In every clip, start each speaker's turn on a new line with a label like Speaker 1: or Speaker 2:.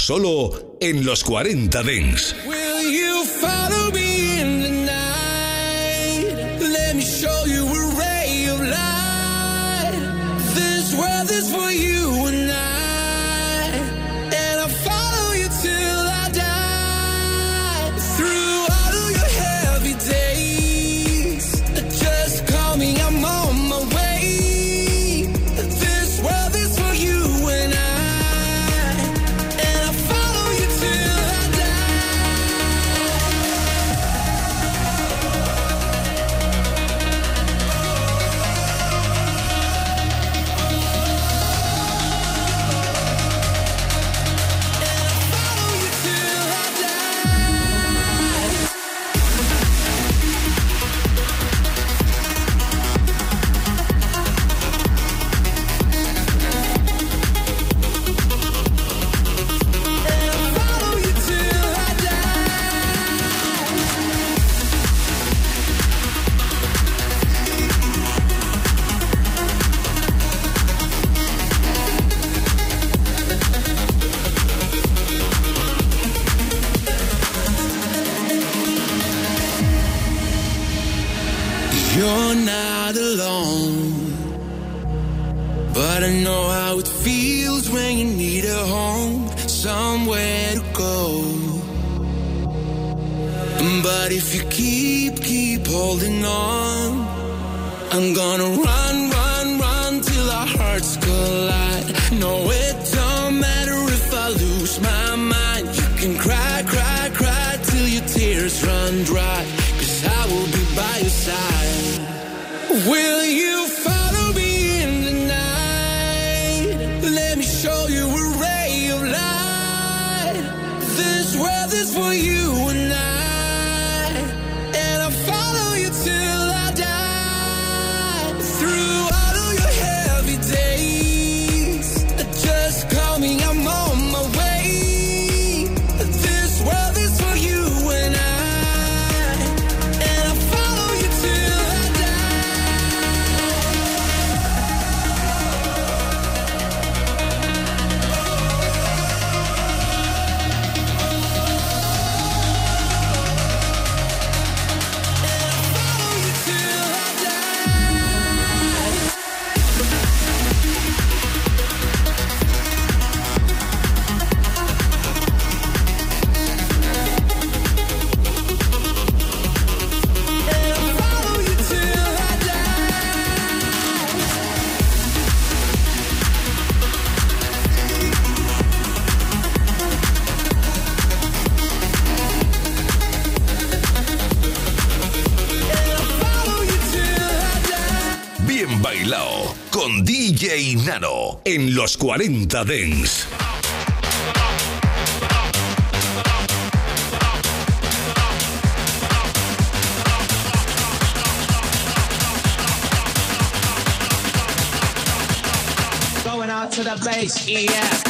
Speaker 1: Solo en los 40 Dens.
Speaker 2: You're not alone, but I know how it feels when you need a home, somewhere to go. But if you keep, keep holding on, I'm gonna run, run, run till our hearts collide. No, it don't matter if I lose my mind. You can cry, cry, cry till your tears run dry. Will
Speaker 1: DJ Nano. En los 40 Dens.
Speaker 3: To the base, yeah.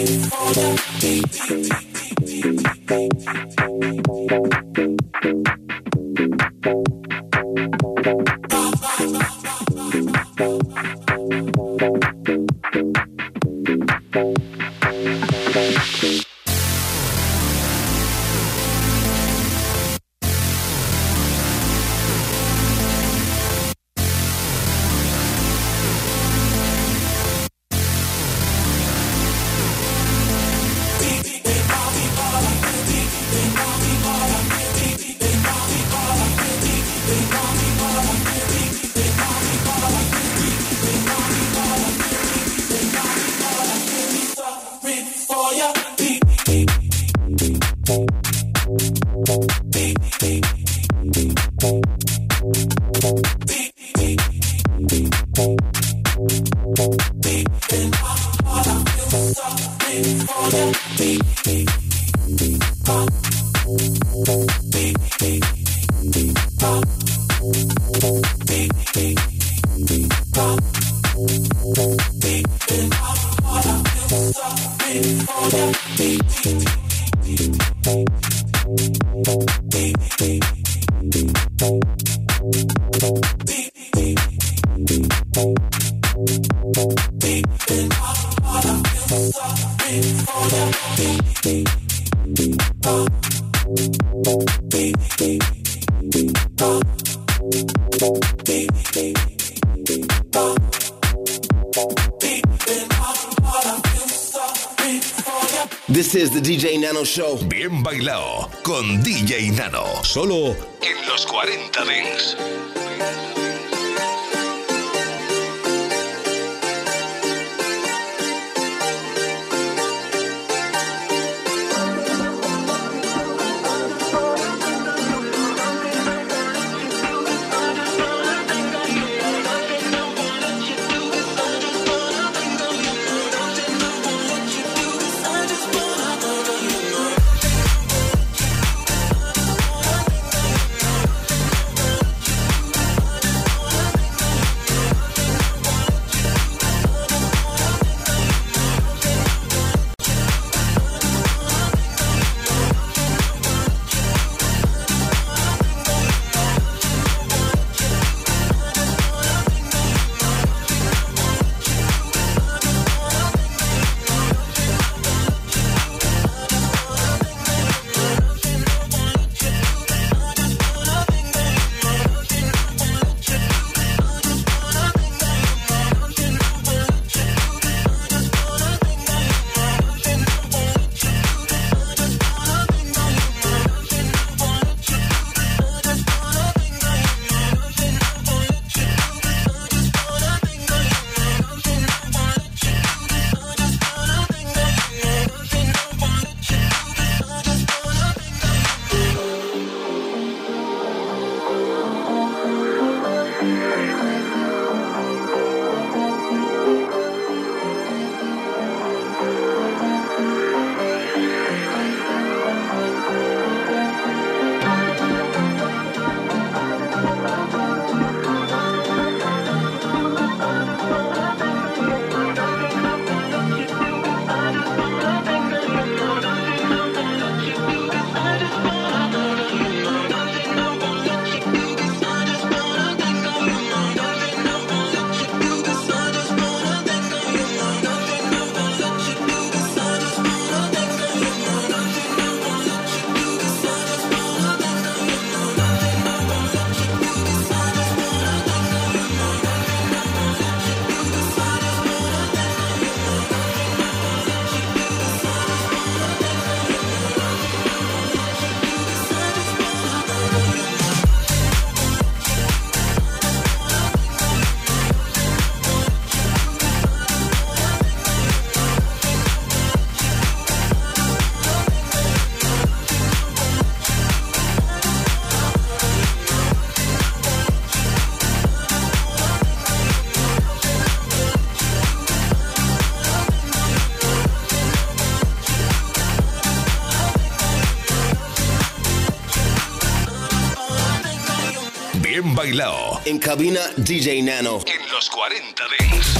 Speaker 4: Show.
Speaker 1: 40
Speaker 4: En cabina, DJ Nano.
Speaker 5: En los 40 Dance.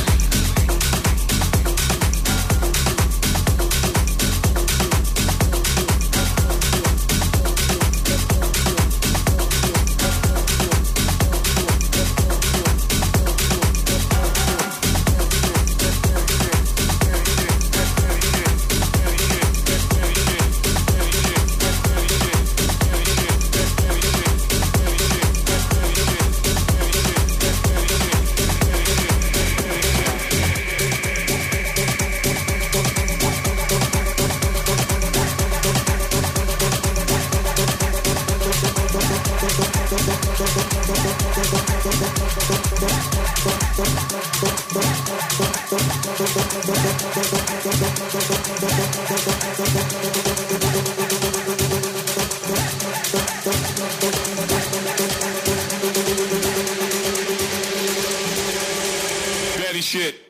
Speaker 5: De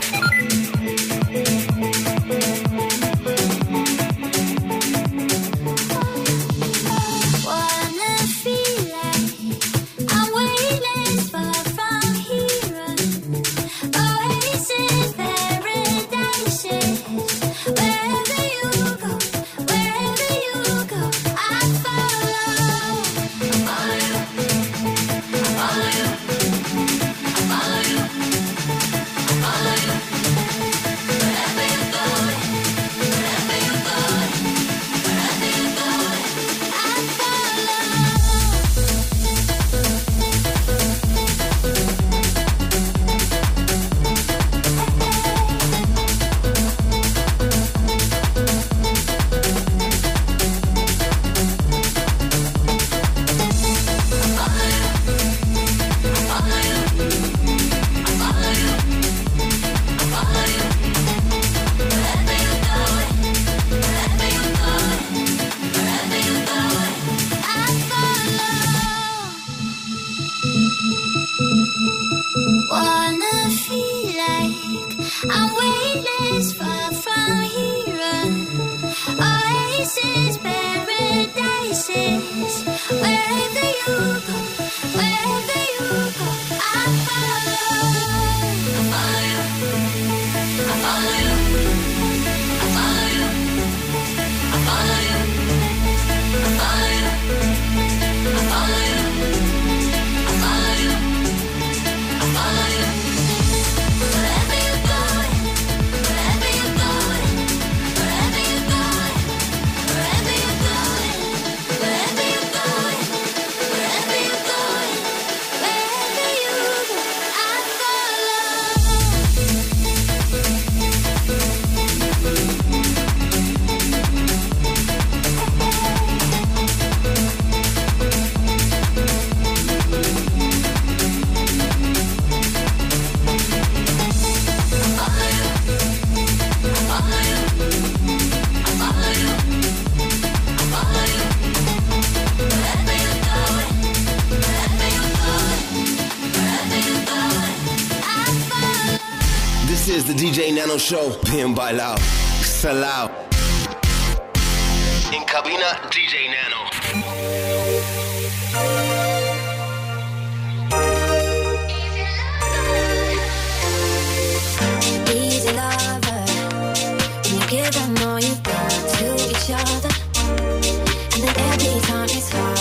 Speaker 6: the DJ Nano
Speaker 4: Show. Bien bailao, salao. In cabina, DJ Nano.
Speaker 7: give them all you've got to each other. And then every time it's hard.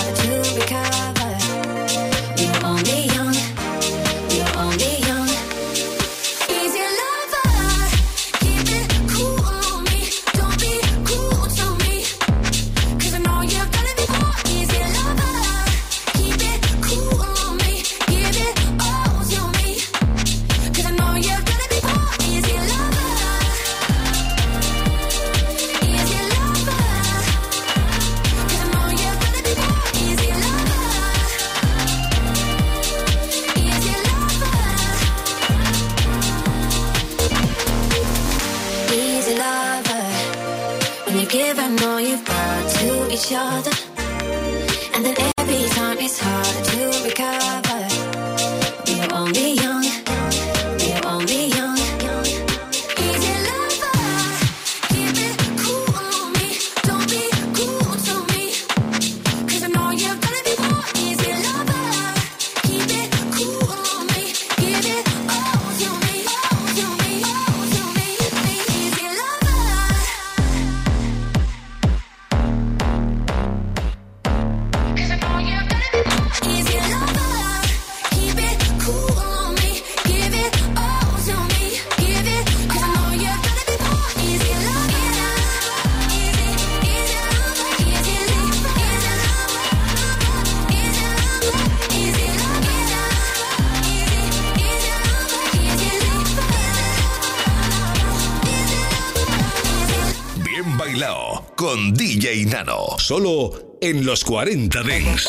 Speaker 8: con DJ Nano. Solo en los 40 Dents.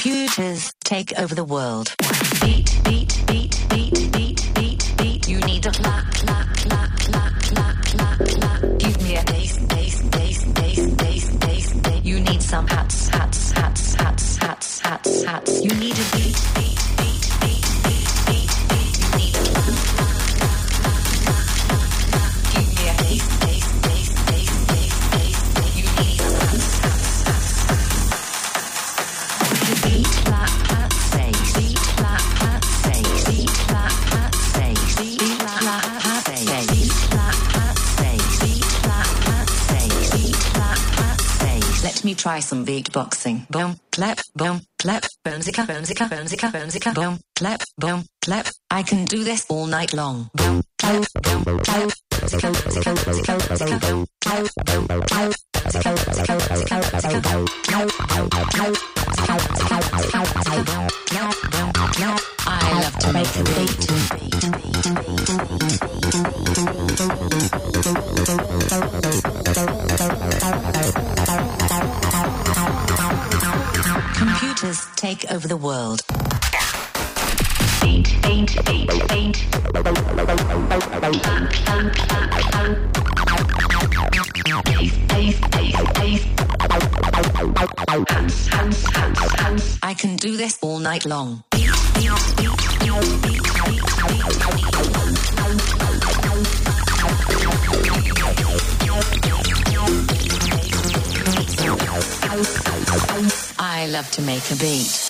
Speaker 9: Computers take over the world. Beat, beat, beat, beat, beat, beat, beat. You need a clap, clap, clap, clap, clap, clap, clap. Give me a bass, bass, bass, bass, bass, bass, bass. You need some hats, hats, hats, hats, hats, hats, hats. You need a beat, beat. Me try some beatboxing. Boom, clap, boom, clap, boomzika, boomzika, boomzika, boomzika, boom, clap, boom, clap. I can do this all night long. Boom, clap, boom, clap. I love to make a beat. The world. I can do this all night long. I love to make a beat.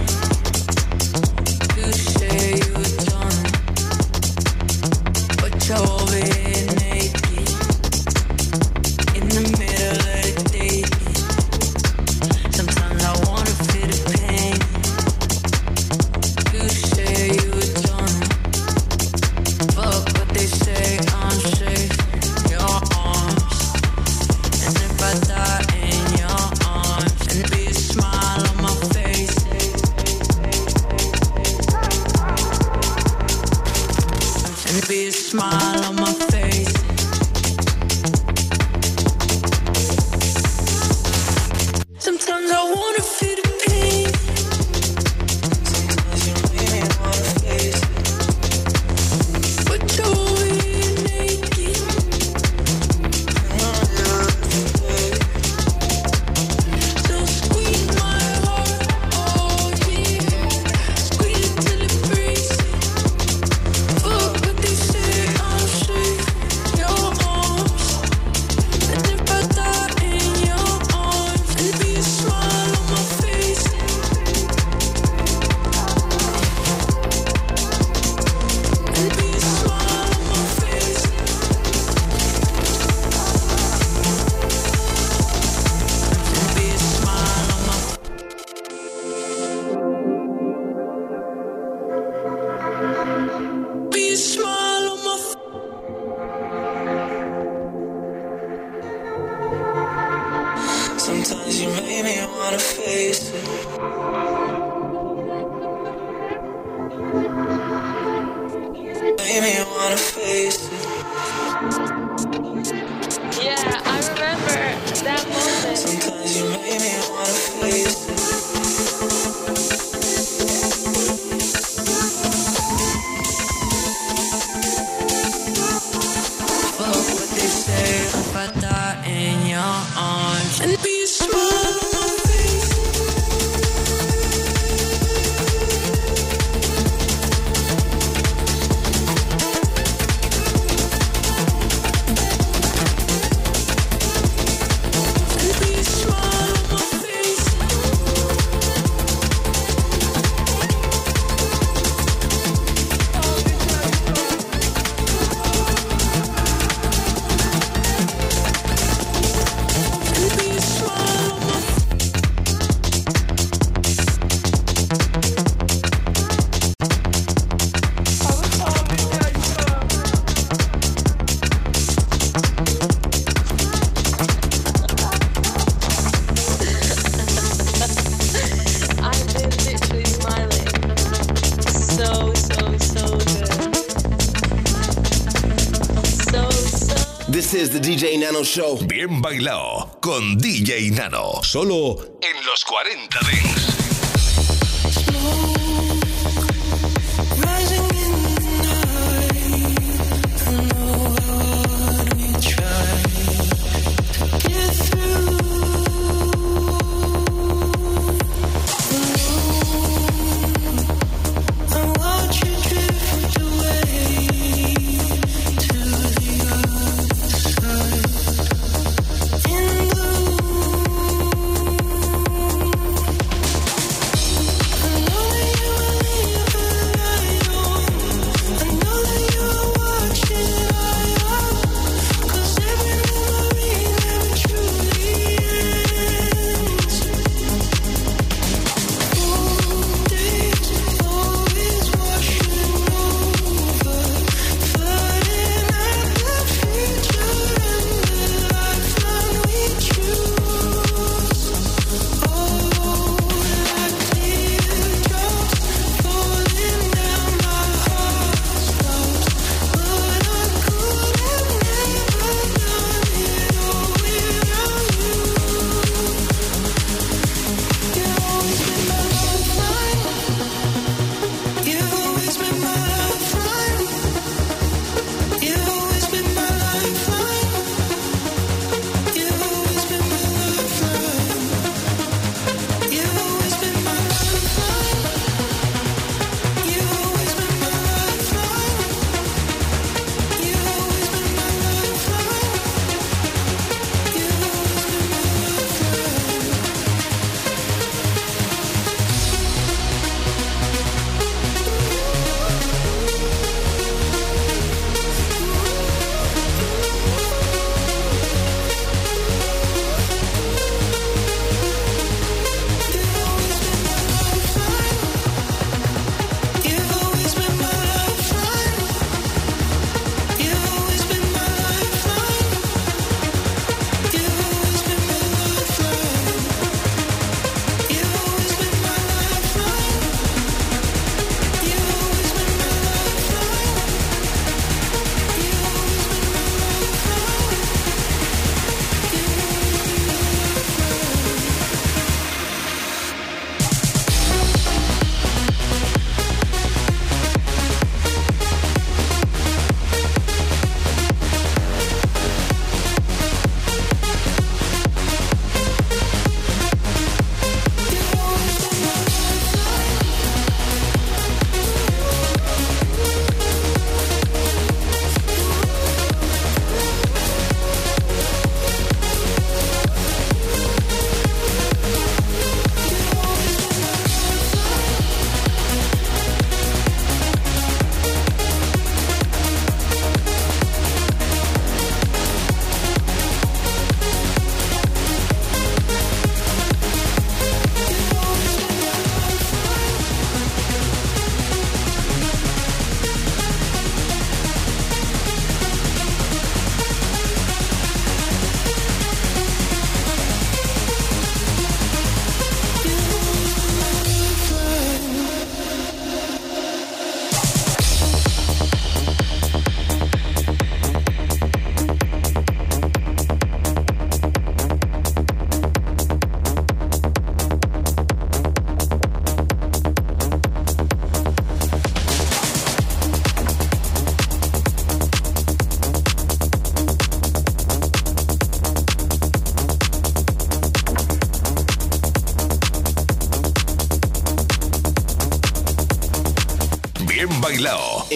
Speaker 10: the
Speaker 4: DJ Nano Show.
Speaker 2: Bien bailado con DJ Nano. Solo en los 40
Speaker 1: de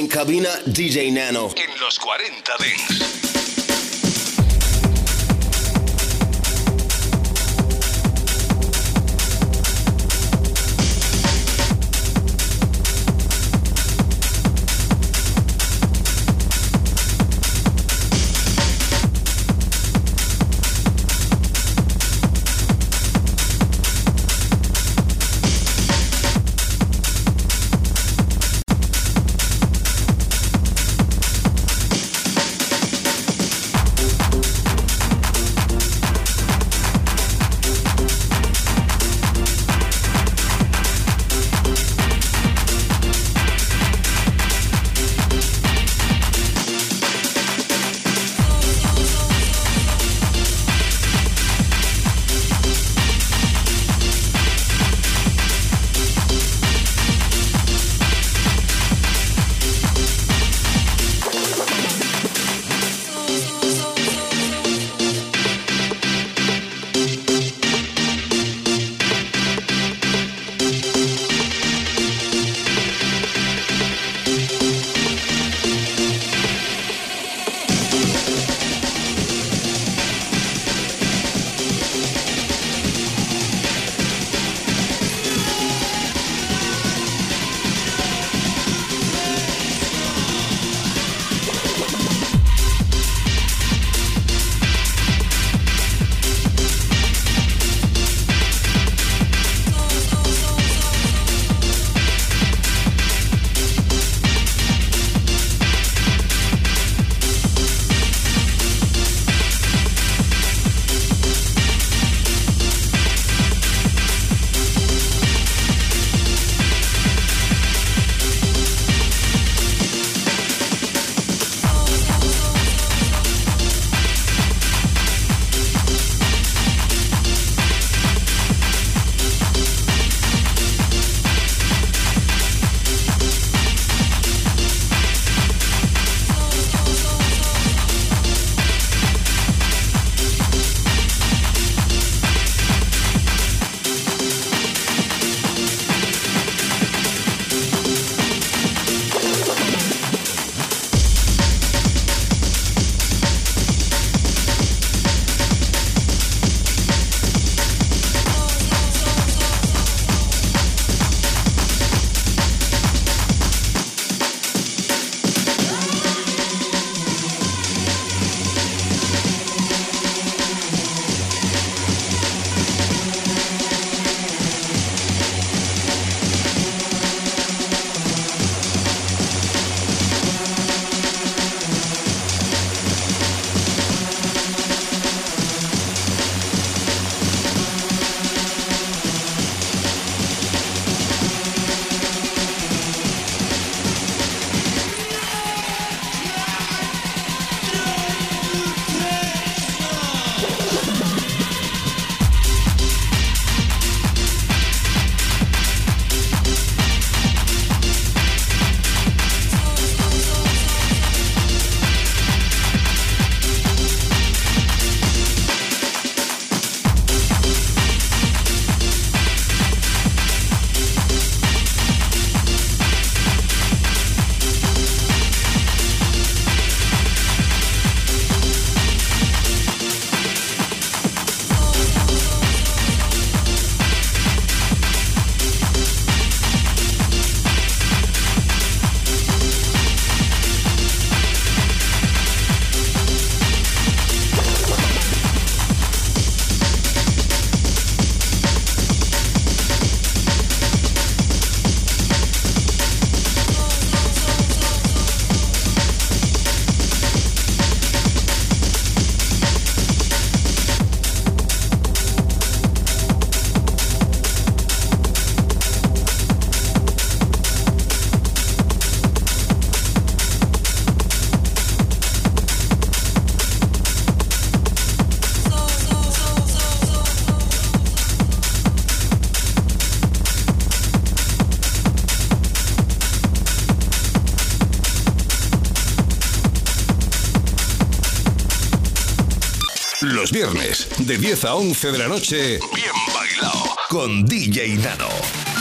Speaker 4: En cabina, DJ Nano.
Speaker 1: En los 40 Dents. Viernes, de 10 a 11 de la noche, Bien Bailado, con DJ Nano.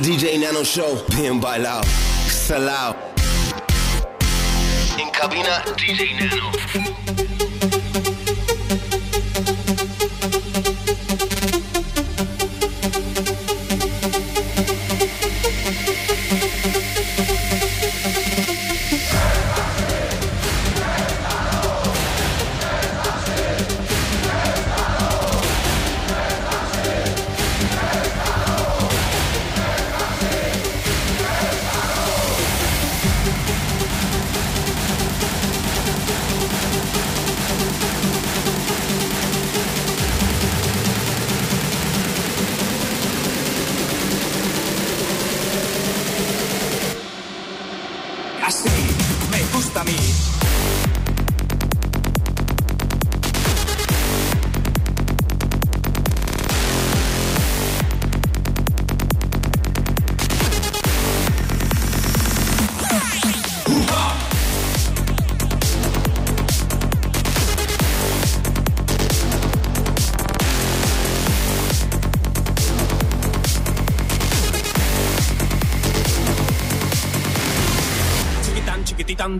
Speaker 4: the DJ Nano Show. Bien bailao, salao. In cabina, DJ Nano.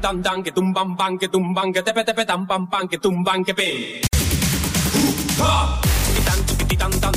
Speaker 11: tam tam que tumban pan que tumban que tepe tepe tam pam pam que tumban que pe. Uh, ha! Tiquitan tiquitan tan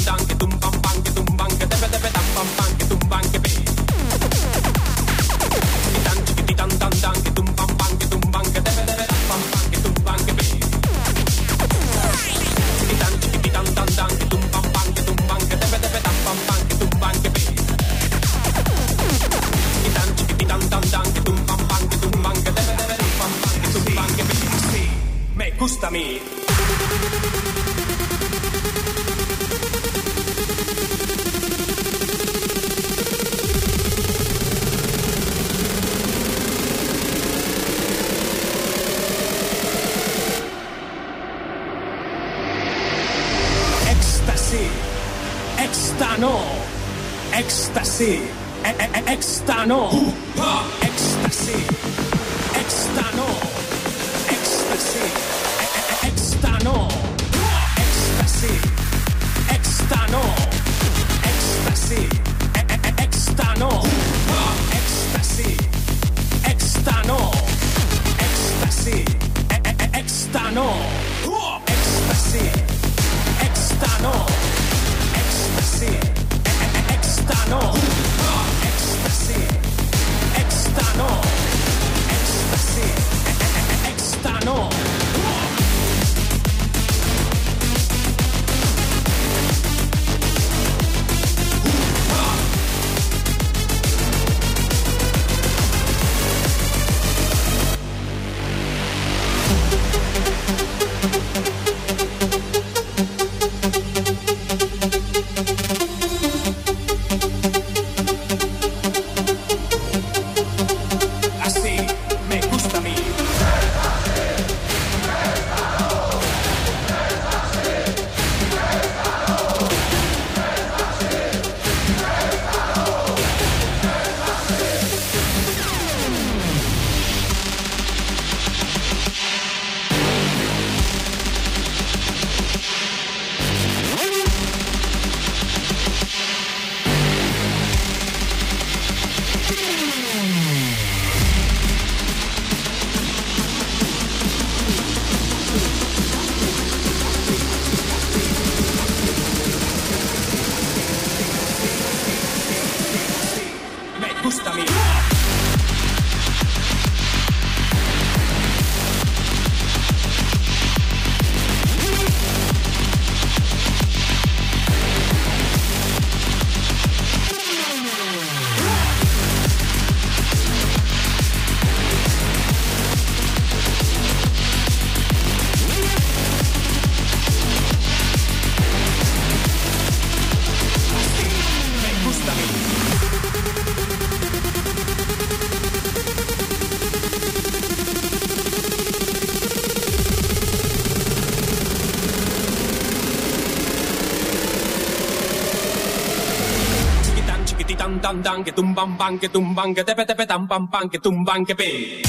Speaker 11: dan que tumban pan que tumban que tepe tepe tan pan pan que tumban que pe.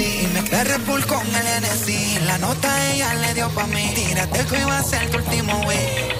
Speaker 12: Red Bull con el NC. La nota ella le dio pa' mí. Tírate que iba a ser tu último wey.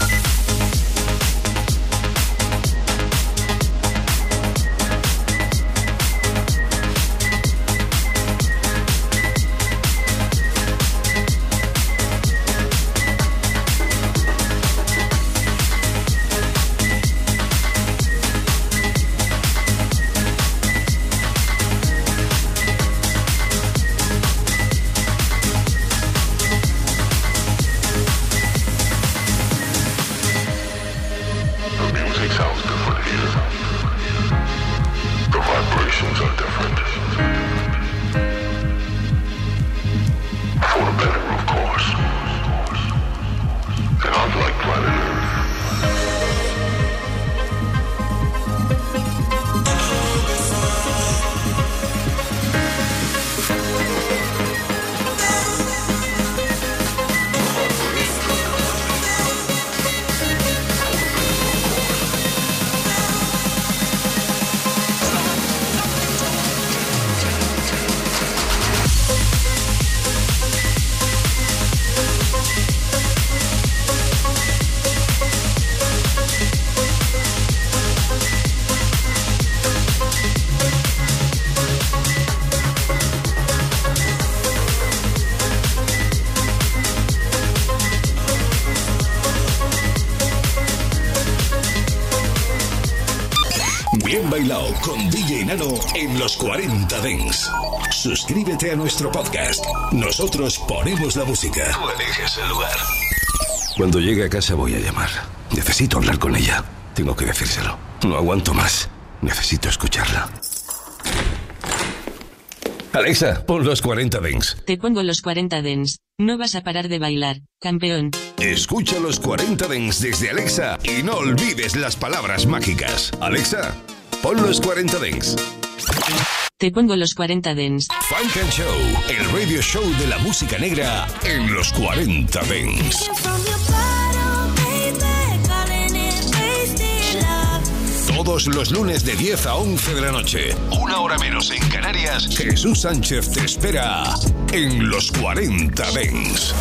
Speaker 13: Vibrations are different.
Speaker 1: En los 40 Dents. Suscríbete a nuestro podcast. Nosotros ponemos la música. Tú eliges el lugar.
Speaker 14: Cuando llegue a casa voy a llamar. Necesito hablar con ella. Tengo que decírselo. No aguanto más. Necesito escucharla.
Speaker 1: Alexa, pon los 40 Dents.
Speaker 15: Te pongo los 40 dens. No vas a parar de bailar, campeón.
Speaker 1: Escucha los 40 Dents desde Alexa y no olvides las palabras mágicas. Alexa, pon los 40 Dents.
Speaker 15: Te pongo los 40 dens.
Speaker 1: Funk and Show, el radio show de la música negra en los 40 Dents. Todos los lunes de 10 a 11 de la noche, una hora menos en Canarias, Jesús Sánchez te espera en los 40 Dens.